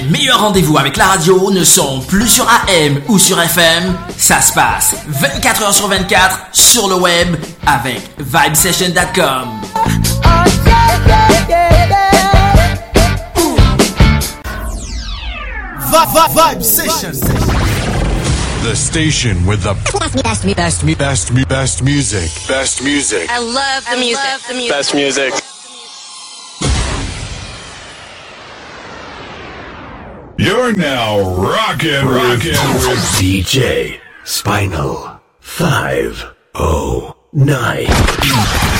Les meilleurs rendez-vous avec la radio ne sont plus sur AM ou sur FM. Ça se passe 24 heures sur 24 sur le web avec vibesession.com. Vibe Session. The station with the best, best, best, best, best, best music. Best music. I love the music. Love the music. Best music. You're now rocking, rocking with DJ Spinal 509.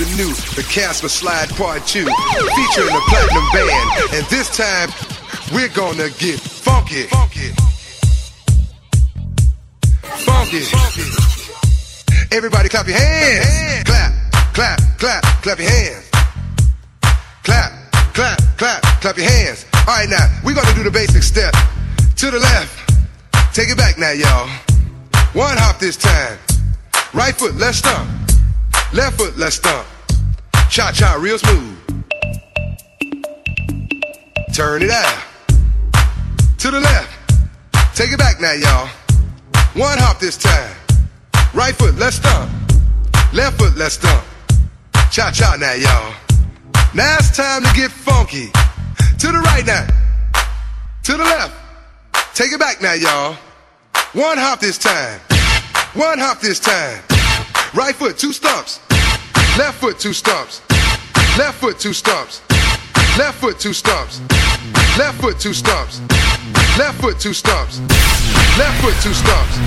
Something new. The Casper Slide Part 2, featuring the Platinum Band. And this time, we're gonna get funky. Funky. Funky. Everybody clap your hands. Clap, clap, clap, clap your hands. Clap, clap, clap, clap your hands. All right, now, we're gonna do the basic step. To the left. Take it back now, y'all. One hop this time. Right foot, let's stomp. Left foot, let's stomp. Cha cha, real smooth. Turn it out. To the left. Take it back now, y'all. One hop this time. Right foot, let's stomp. Left foot, let's stomp. Cha cha now, y'all. Now it's time to get funky. To the right now. To the left. Take it back now, y'all. One hop this time. One hop this time. Right foot, two stumps. Left foot, two stumps. Left foot, two stumps. Left foot, two stumps. Left foot, two stumps. Left foot, two stumps. Left foot, two stumps.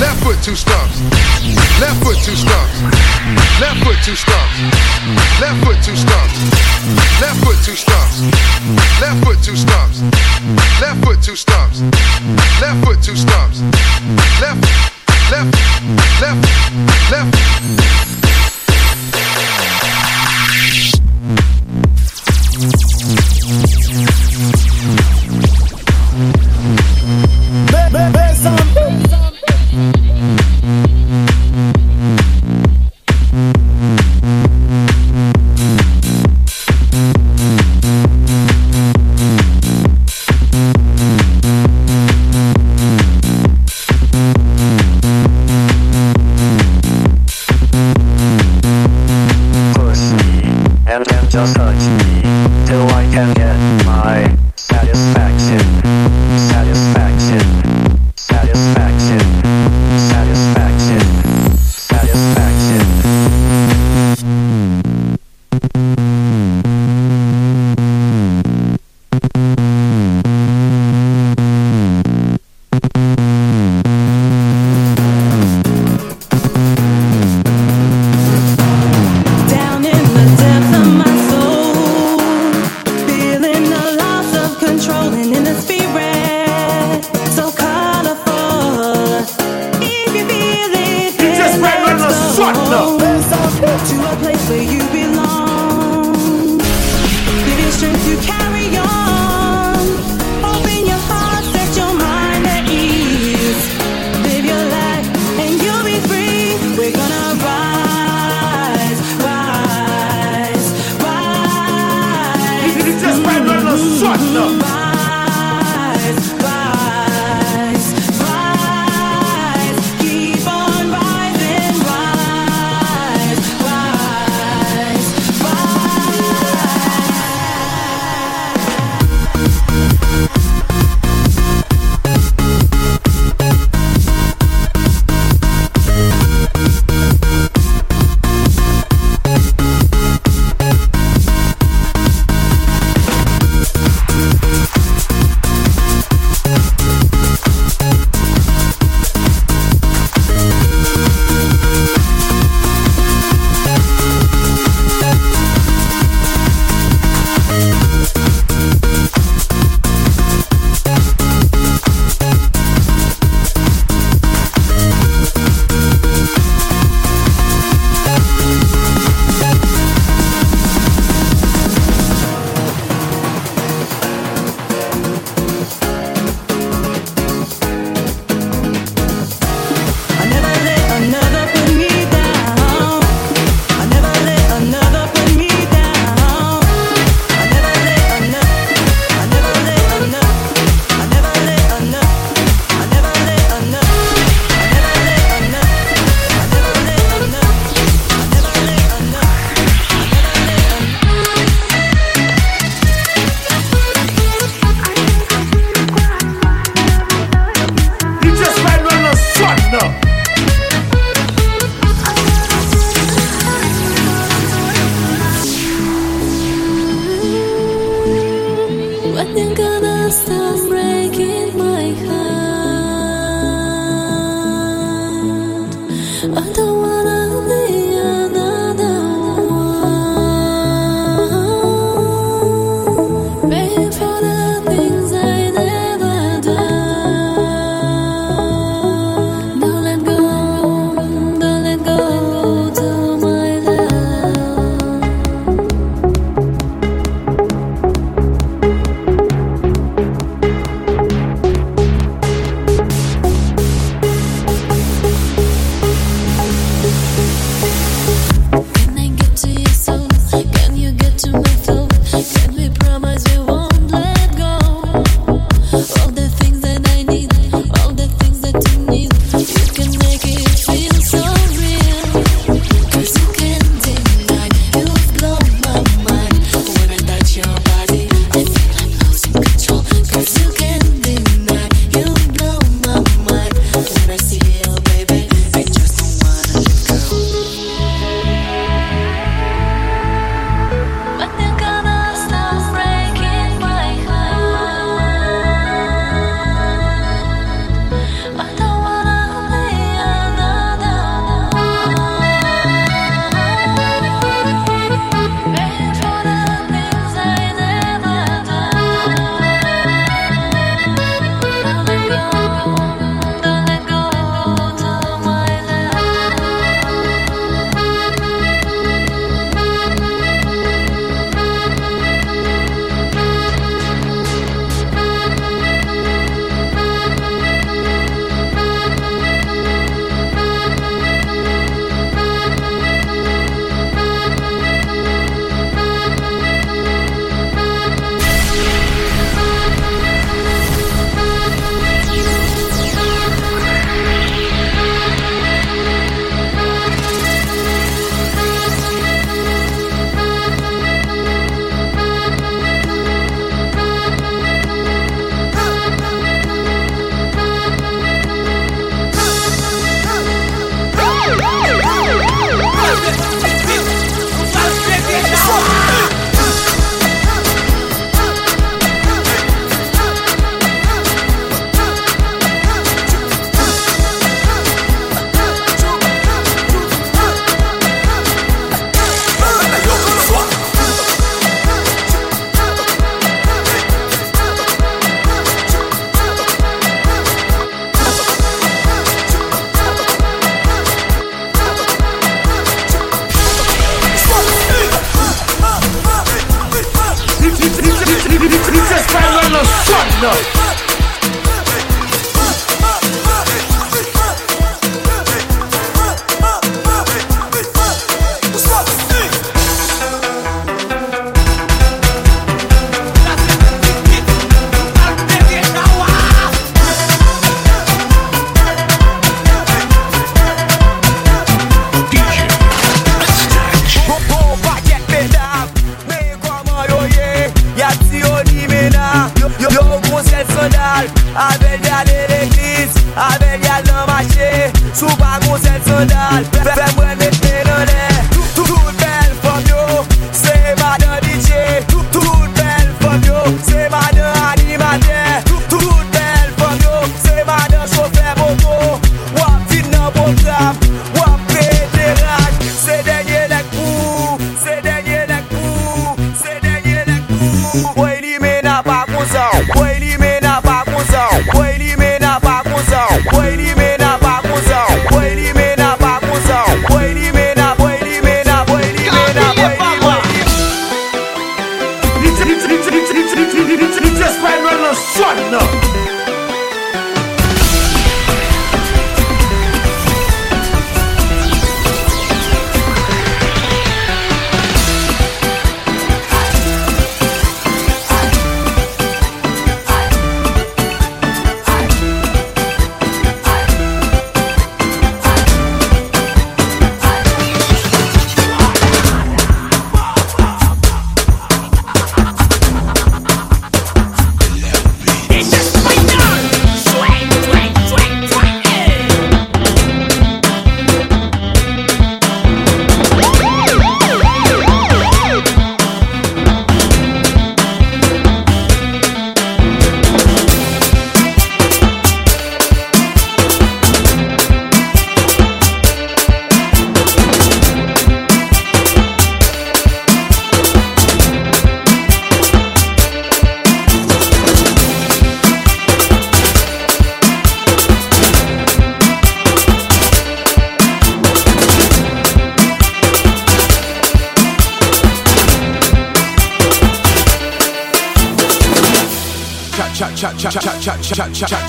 Left foot, two stumps. Left foot, two stumps. Left foot, two stumps. Left foot, two stumps. Left foot, two stumps. Left foot, two stumps. Left foot, two stumps. Left foot, two stumps. Left, left, left, left. Música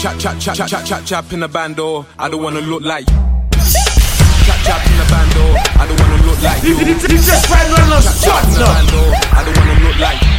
chop, chop, chop, chop, chop in the bando. I don't wanna look like. Chop, chop in the bando. I don't wanna look like you. just right on the Chop, chop in the bando. I don't wanna look like. Chop,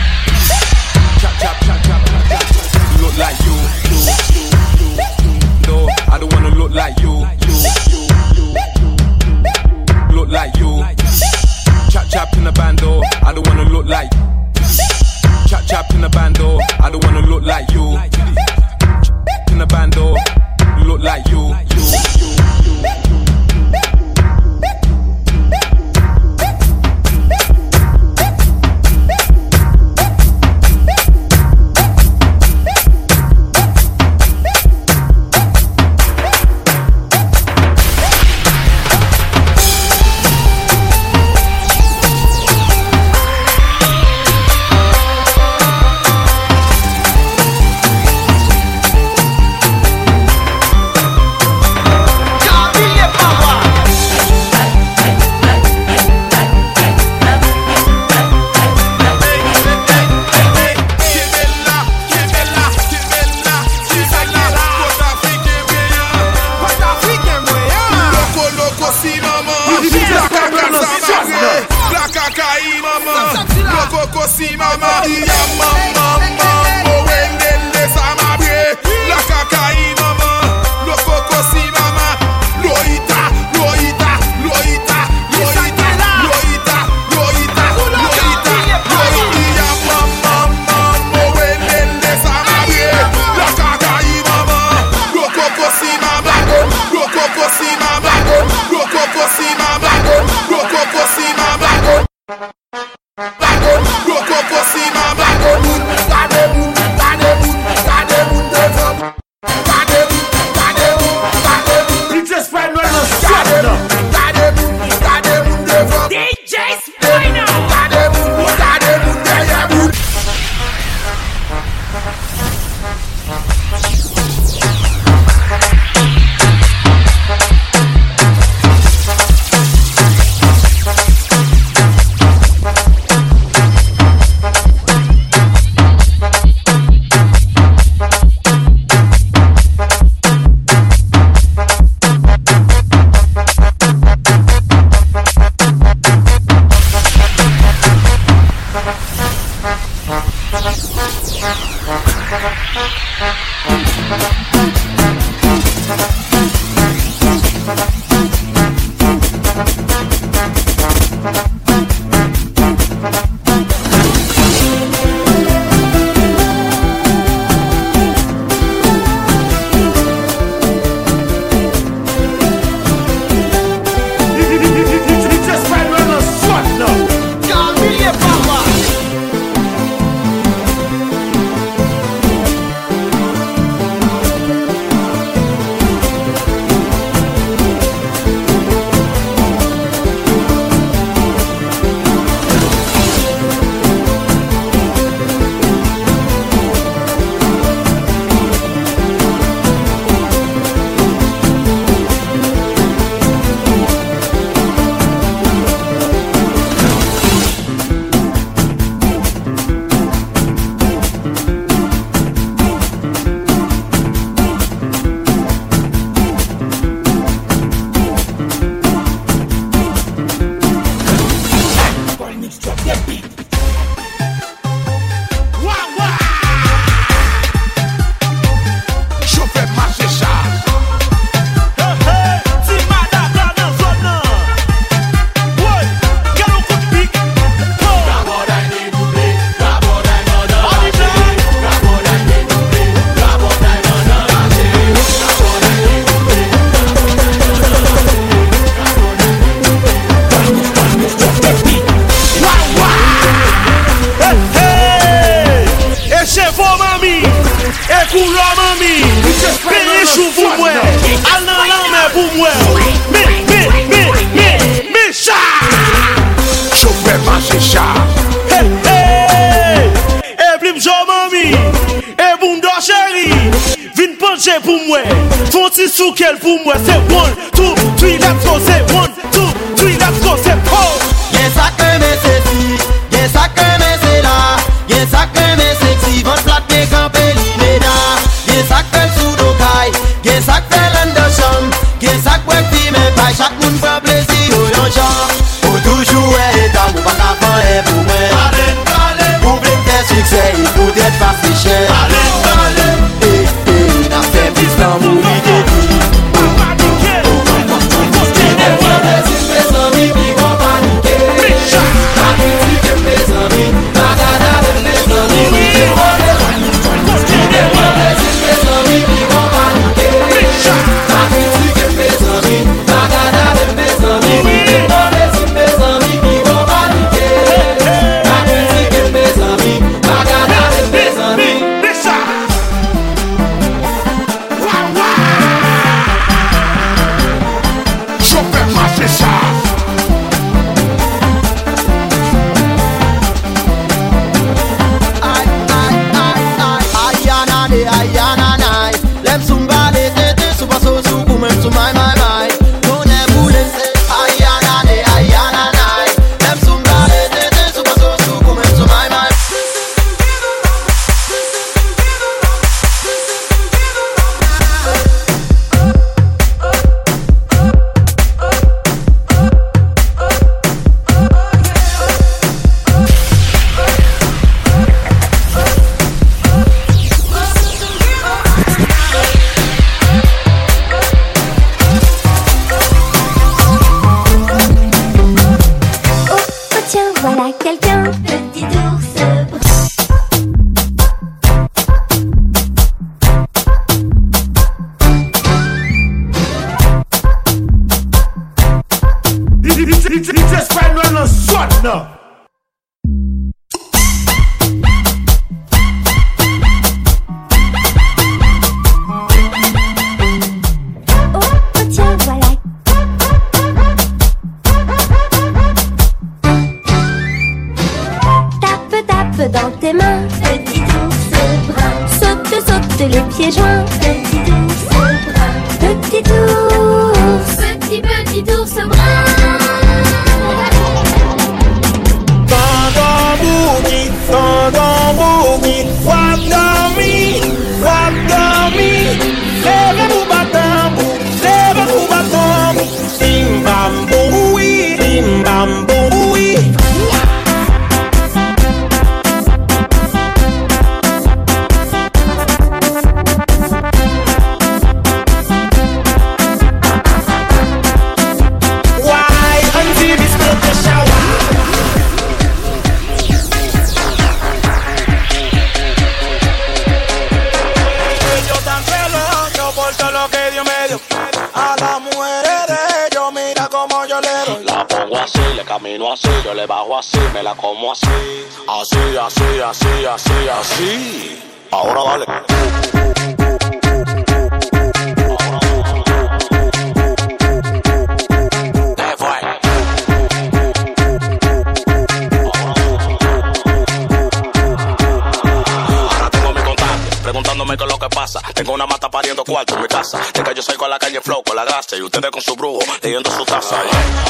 con lo que pasa. Tengo una mata pariendo cuarto en mi casa. De que yo salgo a la calle flow con la grasa y ustedes con su brujo leyendo su taza.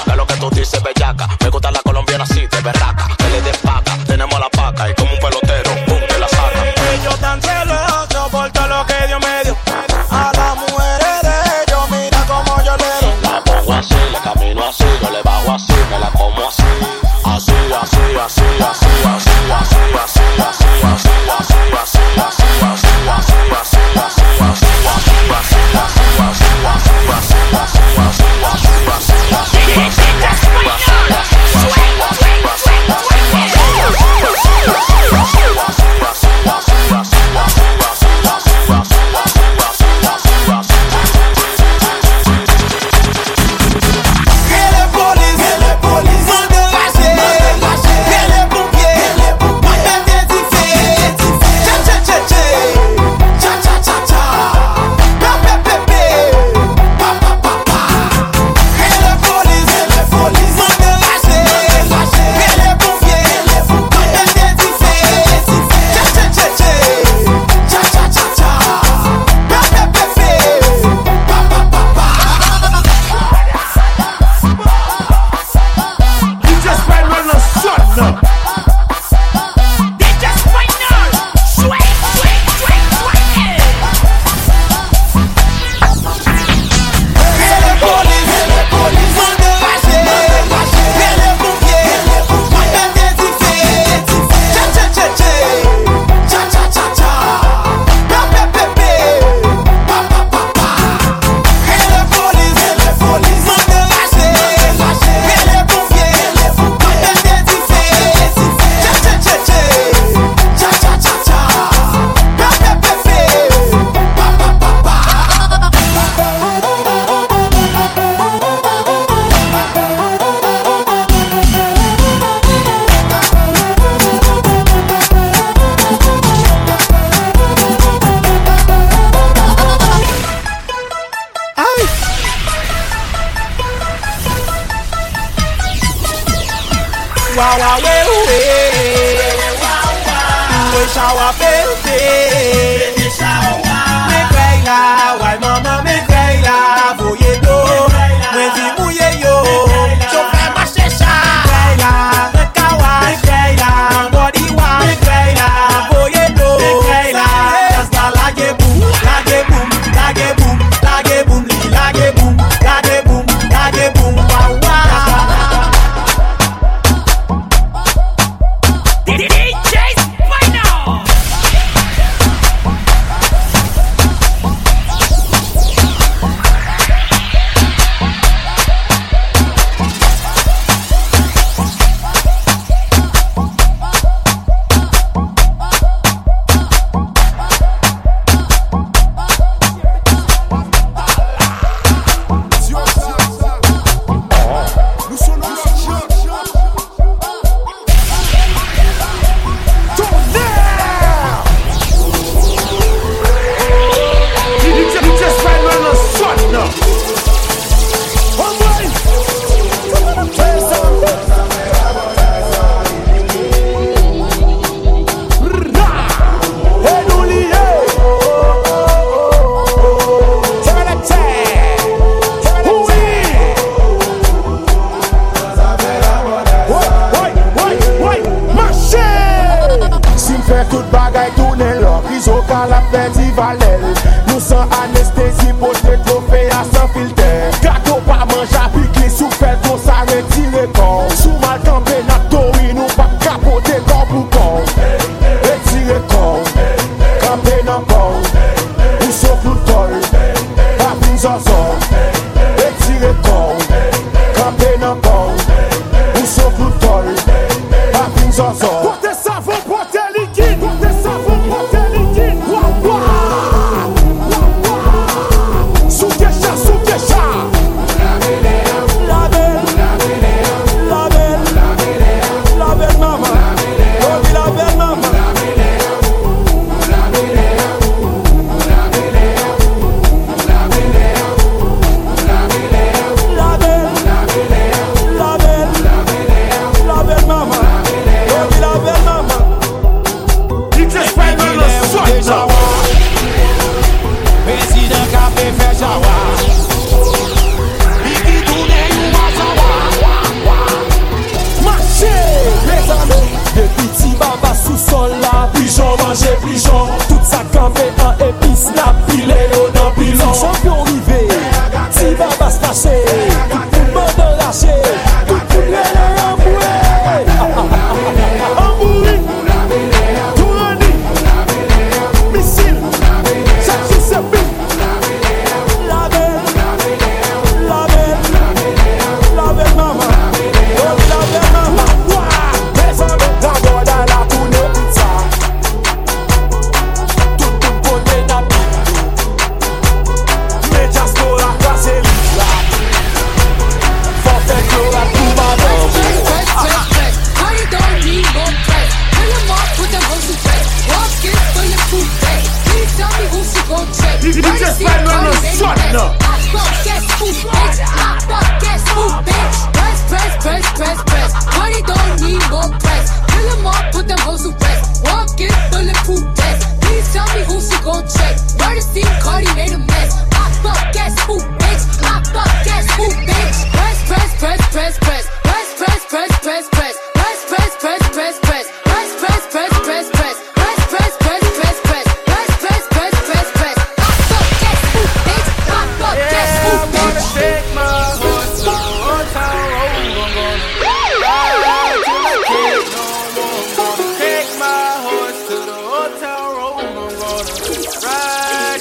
Es lo que tú dices, bellaca. Me gusta la colombiana así, de berraca. Que le den tenemos la paca y como un pelotero tout bagay toune lò Rizo ka la pezi valel Nou san anestesi potre trofeya san filter Kato pa manja pikli sou fel kon sa retire kon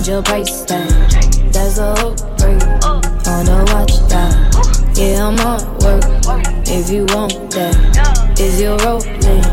change your price tag. That's a upgrade on a watch that. Yeah, I'm on work if you want that. Is your rolling?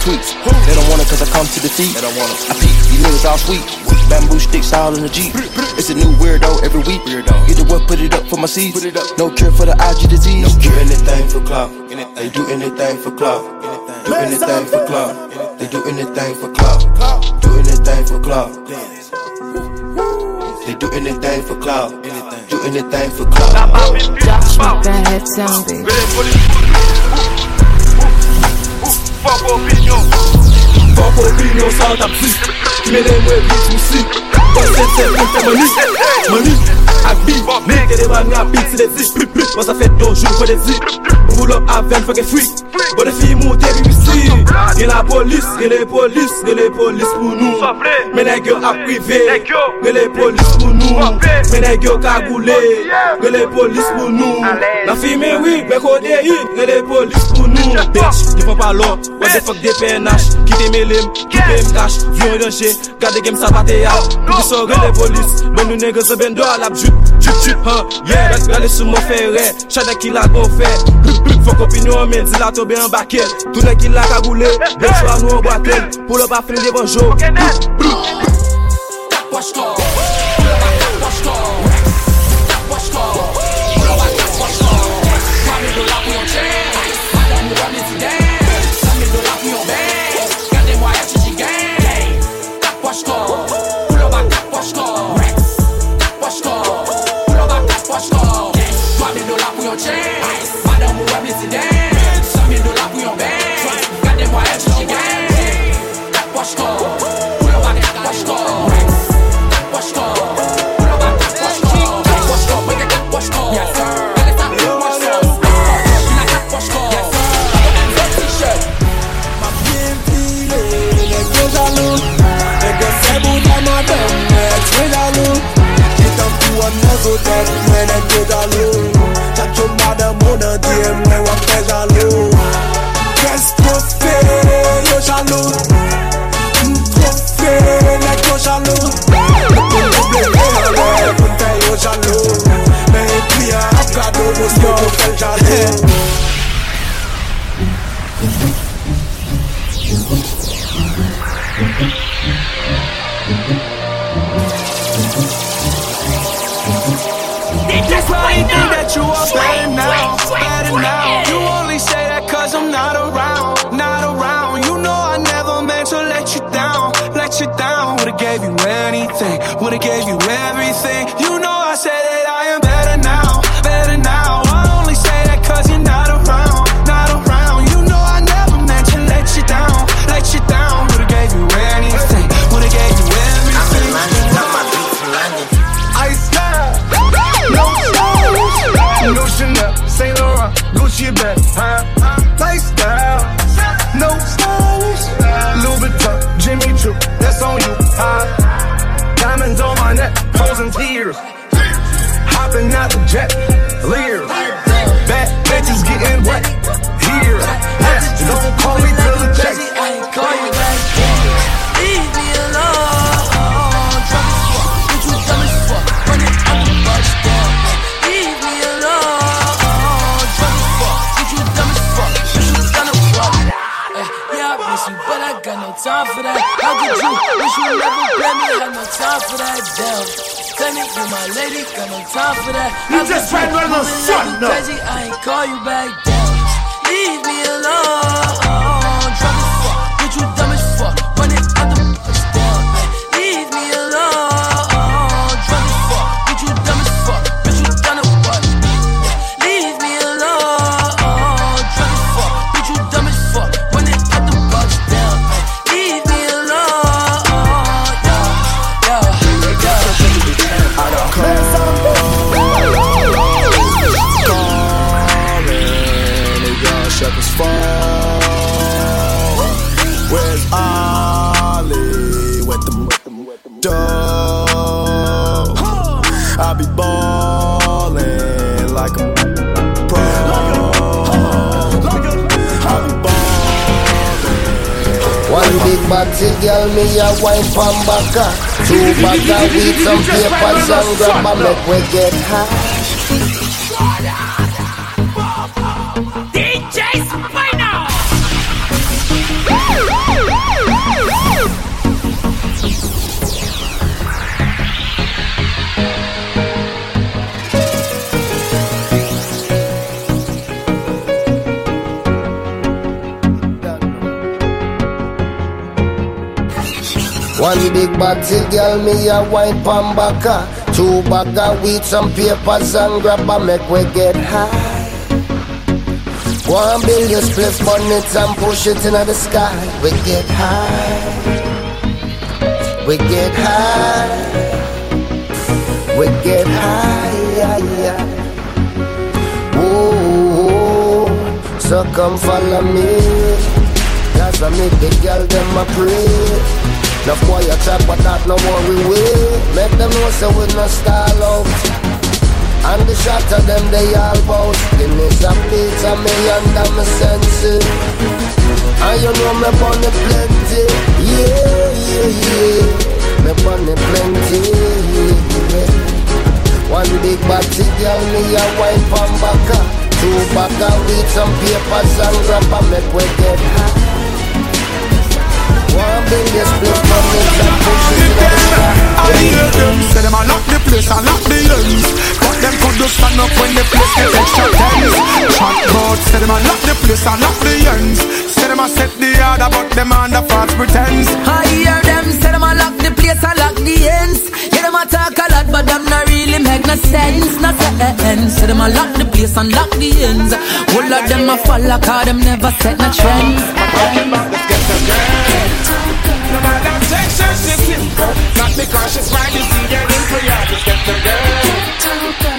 Tweets. They don't want it cause I come to defeat. They don't want it. I peek, these niggas all sweet. Bamboo sticks all in the Jeep. It's a new weirdo every week. Weirdo. Get the what, put it up for my seeds. Put it up. No cure for the IG disease. No cure. Do anything for clout. They do anything for clout. Do anything for clout. They do anything for clout. Do anything for clout. They do anything for clout. Do anything for clout. Drop that head sound, baby. Fok opinyon Fok opinyon sa an tapsi Mene mwen bit mousi Fok se se mwen se mani Mani Ak bi Mwen kede mani apit se de zi Mwen sa fet donjou fwe de zi Pull up avèm fèkè frik Bode fi moutè bi bisri Gen la polis, gen le polis, gen le polis pou nou Menè gyo aprive, gen le polis pou nou Menè gyo kagoule, gen le polis pou nou Nan fime wik, men kode yik, gen le polis pou nou Bitch, difan pa lò, wè de fèk de PNH Kite me lem, kite m kash, vyon yon jè Gade gem sa patè ya, kouti so gen le polis Men nou nè gè se bendo al apjoup Ha, yeah, gade sou mou fè re Chade ki la kon fè Fok opinyon men, zila tobe an bakè Tounen ki la kagoule Ben chwa nou an gwaten Pou lop a frin de bonjou Kapwash to gave you everything. You know I said that I am better now, better now. I only say that cause you're not around, not around. You know I never meant to let you down, let you down. Out the jet, leers, bad bitches getting wet, here, yeah, don't call me. I ain't call you. Leave me alone. Drunk as fuck, bitch, you dumb as fuck. Run it up the bus. Leave me alone. Drunk as fuck, bitch, you dumb as fuck. Bitch, you. Eh, Yeah, I miss you, but I got no time for that. How could you? Wish you never play me. Had no time for that. Damn. Tell you my lady, got no time for that. You How just ran right on the sun, no. I ain't call you back down. Leave me alone. Girl, me a wine pam baka. Two bag of weed, some papers and grab a make we get high. One big body girl, me a wine pam baka. Two bag of weed, some papers and grab a make we get high. One your split bonnet and push it into the sky. We get high. We get high. We get high. Yeah, yeah. So come follow me. Cause I make the girl them a pray. No boy a chat but that no worry we Make them know so we no stall out. And the shot of them they all bout. Guinness a pizza me under my senses And you know me bunny plenty. Yeah, yeah, yeah. Me bunny plenty yeah. One big body girl me a wine from baka Two bag of weed, some papers and grab and make we get high one billion split money and push it to the sky. I hear them a lock the place and lock the ends them could just stand up when the place get extra tense. Shot God say them a lock the place and lock the ends. Say them a set the order but them under false pretense. I hear them say them a lock the place and lock the ends. Yeah them a talk a lot but them not really make no sense No sense. Say them a lock the place and lock the ends. All of them a follow cause them never set no trends. No matter Texas. Not because she's fine, you see her in prayer. Just get the girl.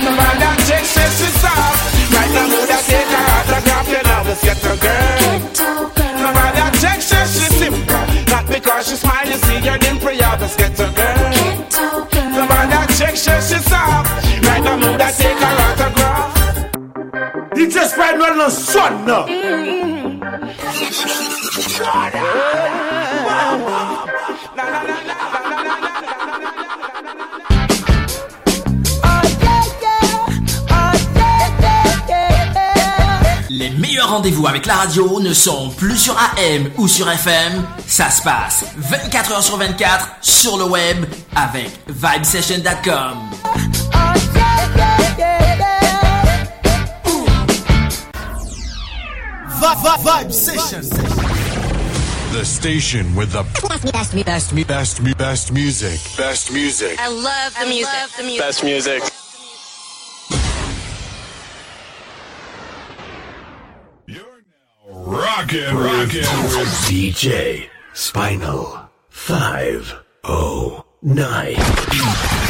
No matter Texas, she's soft. Right now, would I take her autograph? You know, just get the girl. No matter Texas, she's simple. Not because she's fine, you see her in prayer. Just get the girl. No matter Texas, she's soft. Right now, I take her autograph? DJ Spinal no son no. Les rendez-vous avec la radio ne sont plus sur AM ou sur FM. Ça se passe 24 heures sur 24 sur le web avec vibesession.com. Vibe Session. The station with the best, best, best, best, best music. Best music. I love the music. the music. Best music. Rockin', rockin' with DJ Spinal 509.